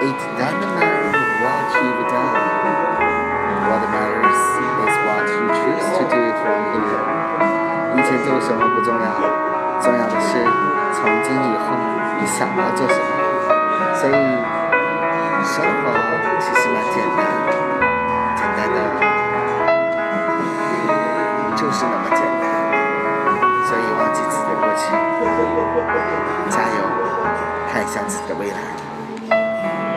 It doesn't matter what you've done. What matters is what you choose to do from here. 以前做什么不重要，重要的是从今以后你想要做什么。所以，生活其实蛮简单，简单的就是那么简单。所以忘记自己的过去，加油，看向自己的未来。